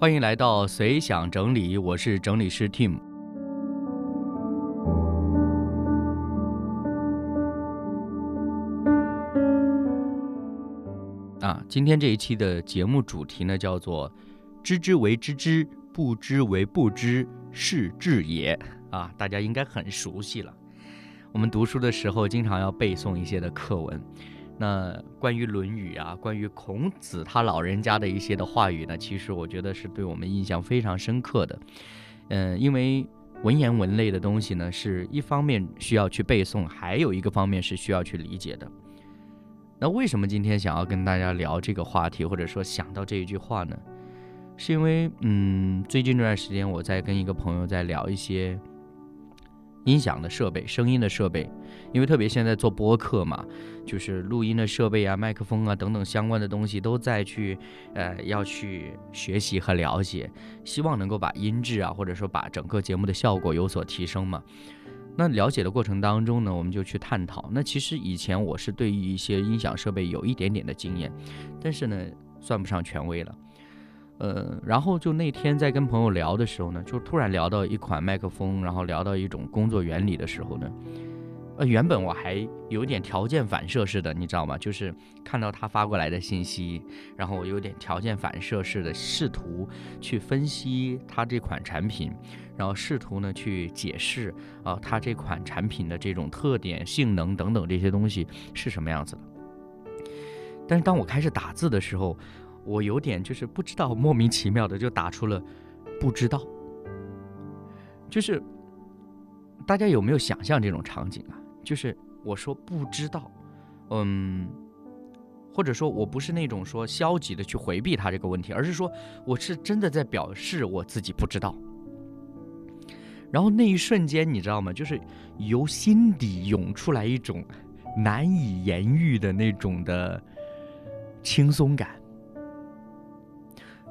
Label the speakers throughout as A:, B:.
A: 欢迎来到随想整理，我是整理师 Tim。啊，今天这一期的节目主题呢，叫做“知之为知之，不知为不知，是知也”。啊，大家应该很熟悉了。我们读书的时候，经常要背诵一些的课文。那关于《论语》啊，关于孔子他老人家的一些的话语呢，其实我觉得是对我们印象非常深刻的。嗯，因为文言文类的东西呢，是一方面需要去背诵，还有一个方面是需要去理解的。那为什么今天想要跟大家聊这个话题，或者说想到这一句话呢？是因为，嗯，最近这段时间我在跟一个朋友在聊一些。音响的设备，声音的设备，因为特别现在做播客嘛，就是录音的设备啊、麦克风啊等等相关的东西都在去，呃，要去学习和了解，希望能够把音质啊，或者说把整个节目的效果有所提升嘛。那了解的过程当中呢，我们就去探讨。那其实以前我是对于一些音响设备有一点点的经验，但是呢，算不上权威了。呃，然后就那天在跟朋友聊的时候呢，就突然聊到一款麦克风，然后聊到一种工作原理的时候呢，呃，原本我还有点条件反射似的，你知道吗？就是看到他发过来的信息，然后我有点条件反射似的试图去分析他这款产品，然后试图呢去解释啊，他这款产品的这种特点、性能等等这些东西是什么样子的。但是当我开始打字的时候，我有点就是不知道，莫名其妙的就打出了不知道。就是大家有没有想象这种场景啊？就是我说不知道，嗯，或者说我不是那种说消极的去回避他这个问题，而是说我是真的在表示我自己不知道。然后那一瞬间，你知道吗？就是由心底涌出来一种难以言喻的那种的轻松感。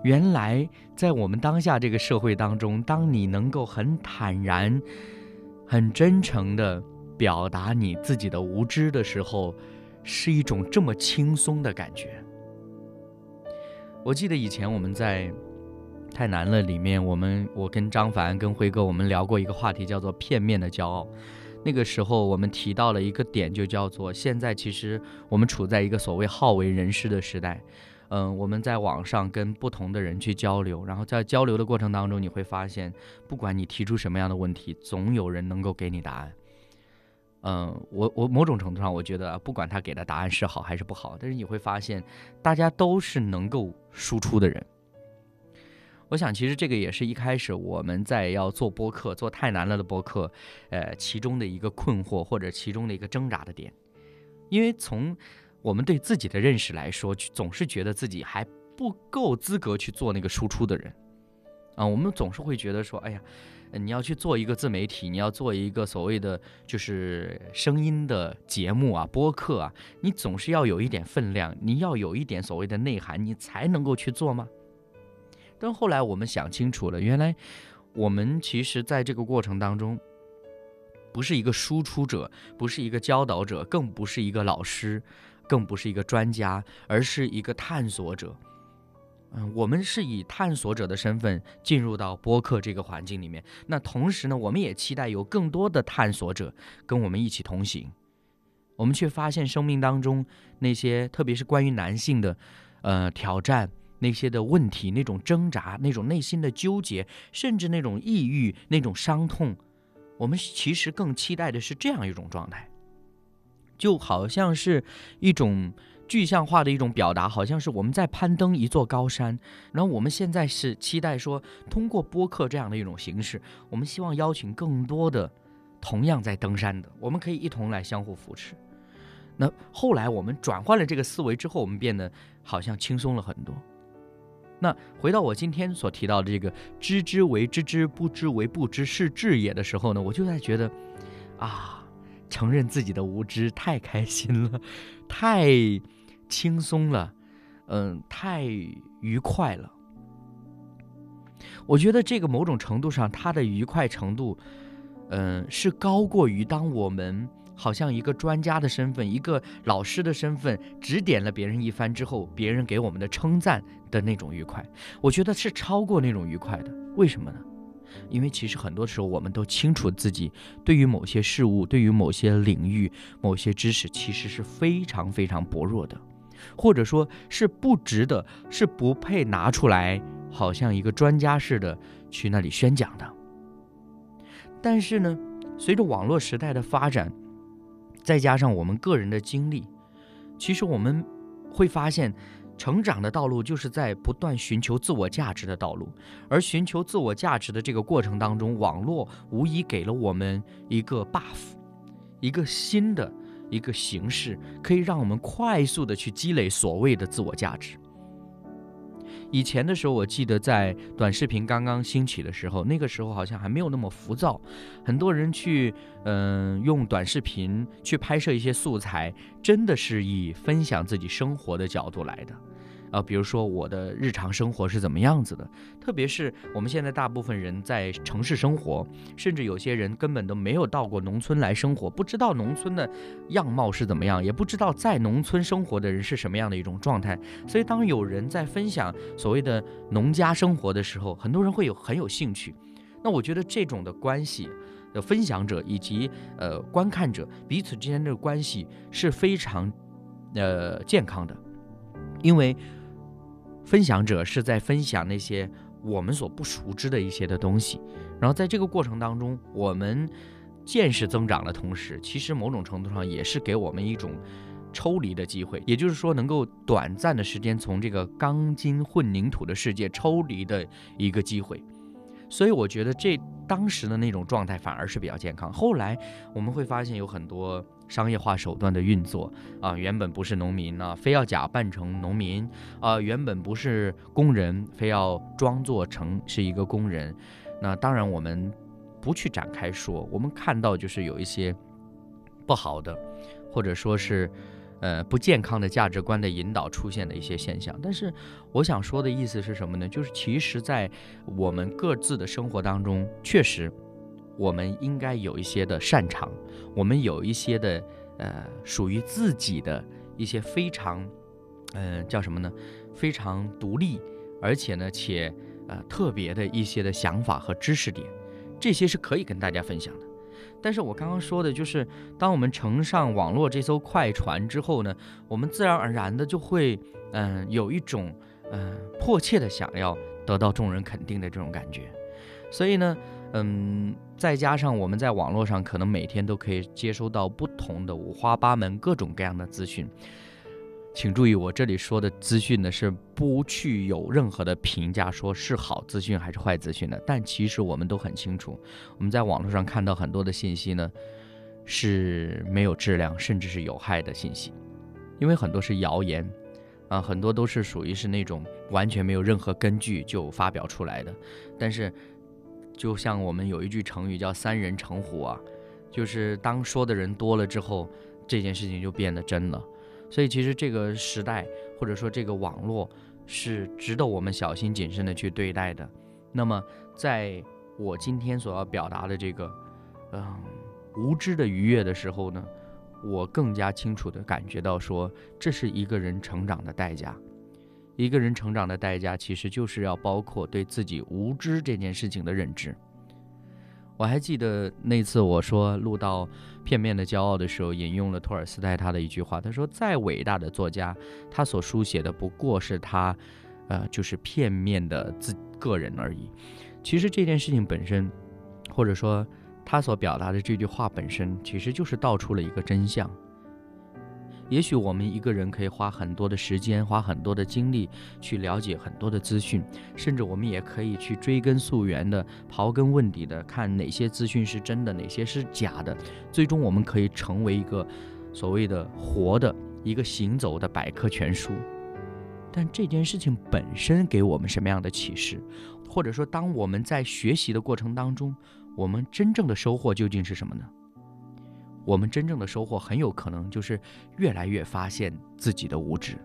A: 原来，在我们当下这个社会当中，当你能够很坦然、很真诚的表达你自己的无知的时候，是一种这么轻松的感觉。我记得以前我们在《太难了》里面，我们我跟张凡、跟辉哥，我们聊过一个话题，叫做“片面的骄傲”。那个时候，我们提到了一个点，就叫做现在其实我们处在一个所谓好为人师的时代。嗯，我们在网上跟不同的人去交流，然后在交流的过程当中，你会发现，不管你提出什么样的问题，总有人能够给你答案。嗯，我我某种程度上，我觉得不管他给的答案是好还是不好，但是你会发现，大家都是能够输出的人。我想，其实这个也是一开始我们在要做播客做太难了的播客，呃，其中的一个困惑或者其中的一个挣扎的点，因为从。我们对自己的认识来说，总是觉得自己还不够资格去做那个输出的人，啊，我们总是会觉得说，哎呀，你要去做一个自媒体，你要做一个所谓的就是声音的节目啊、播客啊，你总是要有一点分量，你要有一点所谓的内涵，你才能够去做吗？但后来我们想清楚了，原来我们其实在这个过程当中，不是一个输出者，不是一个教导者，更不是一个老师。更不是一个专家，而是一个探索者。嗯，我们是以探索者的身份进入到播客这个环境里面。那同时呢，我们也期待有更多的探索者跟我们一起同行。我们却发现生命当中那些，特别是关于男性的，呃，挑战那些的问题，那种挣扎，那种内心的纠结，甚至那种抑郁，那种伤痛，我们其实更期待的是这样一种状态。就好像是一种具象化的一种表达，好像是我们在攀登一座高山，然后我们现在是期待说，通过播客这样的一种形式，我们希望邀请更多的同样在登山的，我们可以一同来相互扶持。那后来我们转换了这个思维之后，我们变得好像轻松了很多。那回到我今天所提到的这个“知之为知之，不知为不知，是知也”的时候呢，我就在觉得，啊。承认自己的无知，太开心了，太轻松了，嗯，太愉快了。我觉得这个某种程度上，它的愉快程度，嗯，是高过于当我们好像一个专家的身份，一个老师的身份，指点了别人一番之后，别人给我们的称赞的那种愉快，我觉得是超过那种愉快的。为什么呢？因为其实很多时候，我们都清楚自己对于某些事物、对于某些领域、某些知识，其实是非常非常薄弱的，或者说是不值得、是不配拿出来，好像一个专家似的去那里宣讲的。但是呢，随着网络时代的发展，再加上我们个人的经历，其实我们会发现。成长的道路就是在不断寻求自我价值的道路，而寻求自我价值的这个过程当中，网络无疑给了我们一个 buff，一个新的一个形式，可以让我们快速的去积累所谓的自我价值。以前的时候，我记得在短视频刚刚兴起的时候，那个时候好像还没有那么浮躁，很多人去嗯用短视频去拍摄一些素材，真的是以分享自己生活的角度来的。啊，比如说我的日常生活是怎么样子的，特别是我们现在大部分人在城市生活，甚至有些人根本都没有到过农村来生活，不知道农村的样貌是怎么样，也不知道在农村生活的人是什么样的一种状态。所以，当有人在分享所谓的农家生活的时候，很多人会有很有兴趣。那我觉得这种的关系的分享者以及呃观看者彼此之间的关系是非常呃健康的，因为。分享者是在分享那些我们所不熟知的一些的东西，然后在这个过程当中，我们见识增长的同时，其实某种程度上也是给我们一种抽离的机会，也就是说，能够短暂的时间从这个钢筋混凝土的世界抽离的一个机会。所以我觉得这当时的那种状态反而是比较健康。后来我们会发现有很多。商业化手段的运作啊，原本不是农民呢，非要假扮成农民啊；原本不是工人，非要装作成是一个工人。那当然，我们不去展开说，我们看到就是有一些不好的，或者说是呃不健康的价值观的引导出现的一些现象。但是我想说的意思是什么呢？就是其实，在我们各自的生活当中，确实。我们应该有一些的擅长，我们有一些的呃属于自己的一些非常，嗯叫什么呢？非常独立，而且呢且呃特别的一些的想法和知识点，这些是可以跟大家分享的。但是我刚刚说的就是，当我们乘上网络这艘快船之后呢，我们自然而然的就会嗯有一种嗯迫切的想要得到众人肯定的这种感觉，所以呢。嗯，再加上我们在网络上可能每天都可以接收到不同的五花八门、各种各样的资讯，请注意，我这里说的资讯呢是不去有任何的评价，说是好资讯还是坏资讯的。但其实我们都很清楚，我们在网络上看到很多的信息呢是没有质量，甚至是有害的信息，因为很多是谣言啊，很多都是属于是那种完全没有任何根据就发表出来的，但是。就像我们有一句成语叫“三人成虎”啊，就是当说的人多了之后，这件事情就变得真了。所以其实这个时代或者说这个网络是值得我们小心谨慎的去对待的。那么在我今天所要表达的这个，嗯，无知的愉悦的时候呢，我更加清楚的感觉到说，这是一个人成长的代价。一个人成长的代价，其实就是要包括对自己无知这件事情的认知。我还记得那次我说录到《片面的骄傲》的时候，引用了托尔斯泰他的一句话，他说：“再伟大的作家，他所书写的不过是他，呃，就是片面的自个人而已。”其实这件事情本身，或者说他所表达的这句话本身，其实就是道出了一个真相。也许我们一个人可以花很多的时间，花很多的精力去了解很多的资讯，甚至我们也可以去追根溯源的、刨根问底的看哪些资讯是真的，哪些是假的。最终，我们可以成为一个所谓的活的一个行走的百科全书。但这件事情本身给我们什么样的启示？或者说，当我们在学习的过程当中，我们真正的收获究竟是什么呢？我们真正的收获很有可能就是越来越发现自己的无知。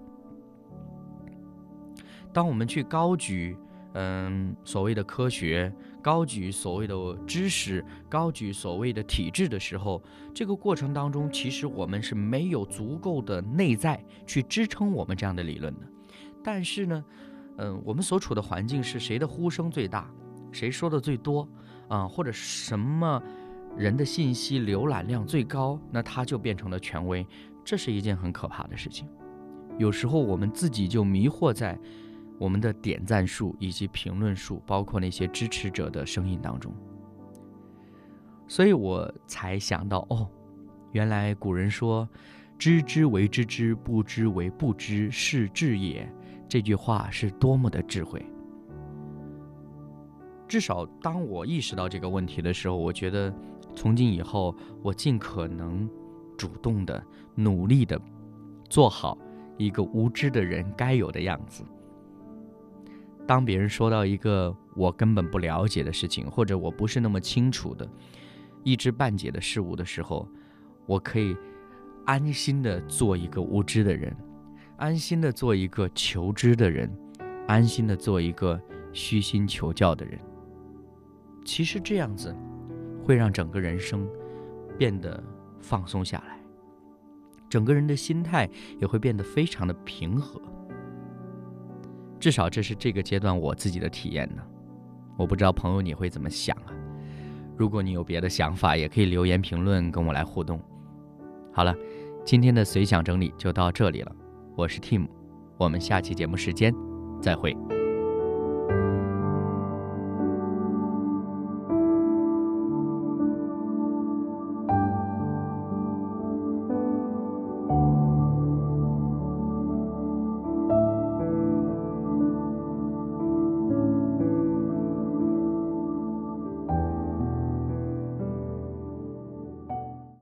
A: 当我们去高举，嗯，所谓的科学、高举所谓的知识，高举所谓的体制的时候，这个过程当中，其实我们是没有足够的内在去支撑我们这样的理论的。但是呢，嗯，我们所处的环境是谁的呼声最大，谁说的最多，啊，或者什么人的信息浏览量最高，那他就变成了权威，这是一件很可怕的事情。有时候我们自己就迷惑在。我们的点赞数以及评论数，包括那些支持者的声音当中，所以我才想到，哦，原来古人说“知之为知之，不知为不知，是智也”，这句话是多么的智慧。至少当我意识到这个问题的时候，我觉得从今以后，我尽可能主动的、努力的做好一个无知的人该有的样子。当别人说到一个我根本不了解的事情，或者我不是那么清楚的、一知半解的事物的时候，我可以安心的做一个无知的人，安心的做一个求知的人，安心的做一个虚心求教的人。其实这样子会让整个人生变得放松下来，整个人的心态也会变得非常的平和。至少这是这个阶段我自己的体验呢，我不知道朋友你会怎么想啊？如果你有别的想法，也可以留言评论跟我来互动。好了，今天的随想整理就到这里了，我是 Tim，我们下期节目时间再会。